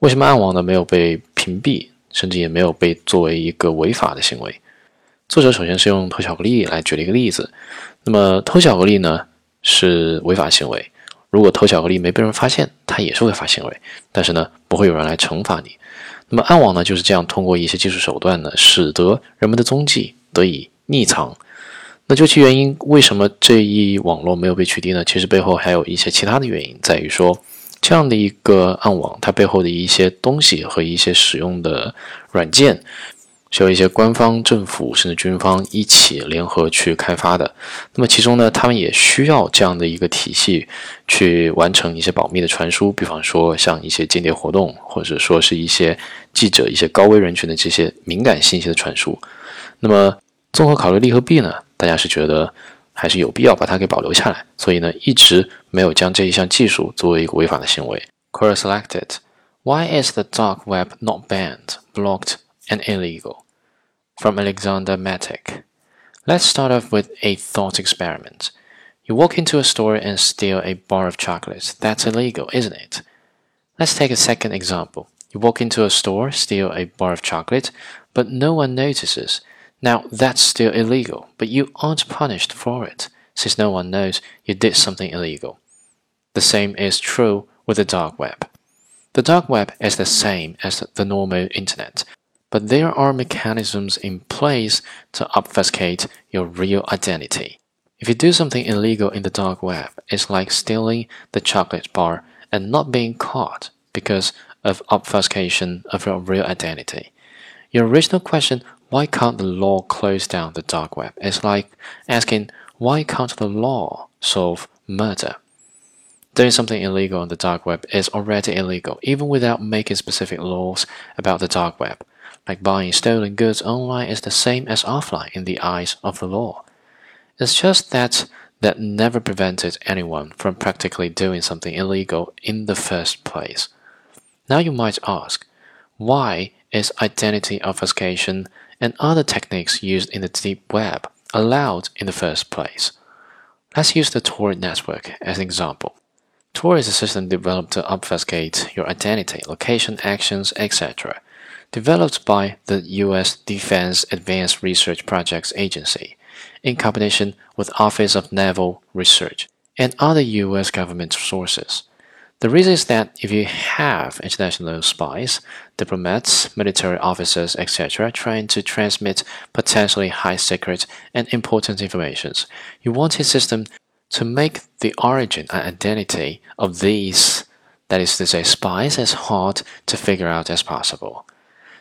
为什么暗网呢没有被屏蔽，甚至也没有被作为一个违法的行为？作者首先是用偷巧克力来举了一个例子。那么偷巧克力呢是违法行为，如果偷巧克力没被人发现，它也是违法行为，但是呢不会有人来惩罚你。那么暗网呢就是这样通过一些技术手段呢，使得人们的踪迹得以匿藏。那究其原因，为什么这一网络没有被取缔呢？其实背后还有一些其他的原因，在于说这样的一个暗网，它背后的一些东西和一些使用的软件。需要一些官方、政府甚至军方一起联合去开发的。那么其中呢，他们也需要这样的一个体系去完成一些保密的传输，比方说像一些间谍活动，或者说是一些记者、一些高危人群的这些敏感信息的传输。那么综合考虑利和弊呢，大家是觉得还是有必要把它给保留下来，所以呢，一直没有将这一项技术作为一个违法的行为。Query selected. Why is the dark web not banned, blocked? and illegal. From Alexander Matic. Let's start off with a thought experiment. You walk into a store and steal a bar of chocolates. That's illegal, isn't it? Let's take a second example. You walk into a store, steal a bar of chocolate, but no one notices. Now, that's still illegal, but you aren't punished for it, since no one knows you did something illegal. The same is true with the dark web. The dark web is the same as the normal internet, but there are mechanisms in place to obfuscate your real identity. If you do something illegal in the dark web, it's like stealing the chocolate bar and not being caught because of obfuscation of your real identity. Your original question, why can't the law close down the dark web, It's like asking, why can't the law solve murder? Doing something illegal on the dark web is already illegal, even without making specific laws about the dark web like buying stolen goods online is the same as offline in the eyes of the law. It's just that that never prevented anyone from practically doing something illegal in the first place. Now you might ask, why is identity obfuscation and other techniques used in the deep web allowed in the first place? Let's use the Tor network as an example. Tor is a system developed to obfuscate your identity, location, actions, etc developed by the U.S. Defense Advanced Research Projects Agency in combination with Office of Naval Research and other U.S. government sources. The reason is that if you have international spies, diplomats, military officers, etc., trying to transmit potentially high secret and important information, you want a system to make the origin and identity of these, that is to say, spies, as hard to figure out as possible.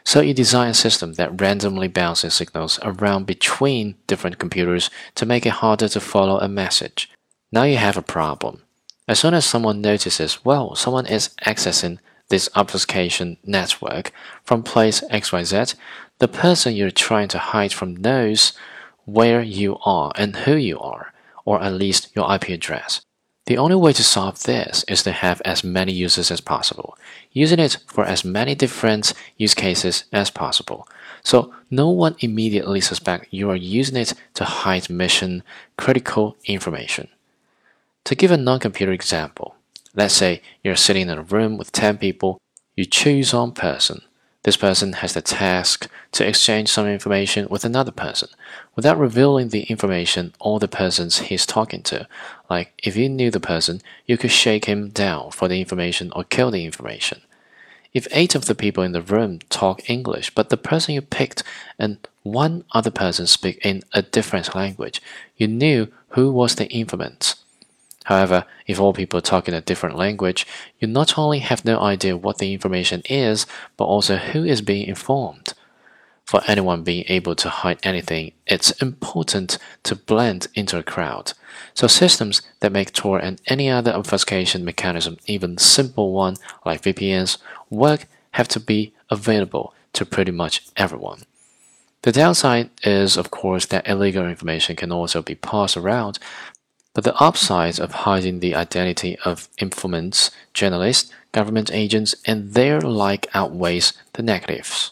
So you design a system that randomly bounces signals around between different computers to make it harder to follow a message. Now you have a problem. As soon as someone notices, well, someone is accessing this obfuscation network from place XYZ, the person you're trying to hide from knows where you are and who you are, or at least your IP address. The only way to solve this is to have as many users as possible, using it for as many different use cases as possible. So no one immediately suspects you are using it to hide mission critical information. To give a non-computer example, let's say you're sitting in a room with 10 people, you choose one person. This person has the task to exchange some information with another person without revealing the information or the persons he's talking to. Like, if you knew the person, you could shake him down for the information or kill the information. If eight of the people in the room talk English, but the person you picked and one other person speak in a different language, you knew who was the informant. However, if all people talk in a different language, you not only have no idea what the information is, but also who is being informed. For anyone being able to hide anything, it's important to blend into a crowd. So systems that make Tor and any other obfuscation mechanism, even simple one like VPNs, work have to be available to pretty much everyone. The downside is, of course, that illegal information can also be passed around, but the upsides of hiding the identity of informants, journalists, government agents, and their like outweighs the negatives.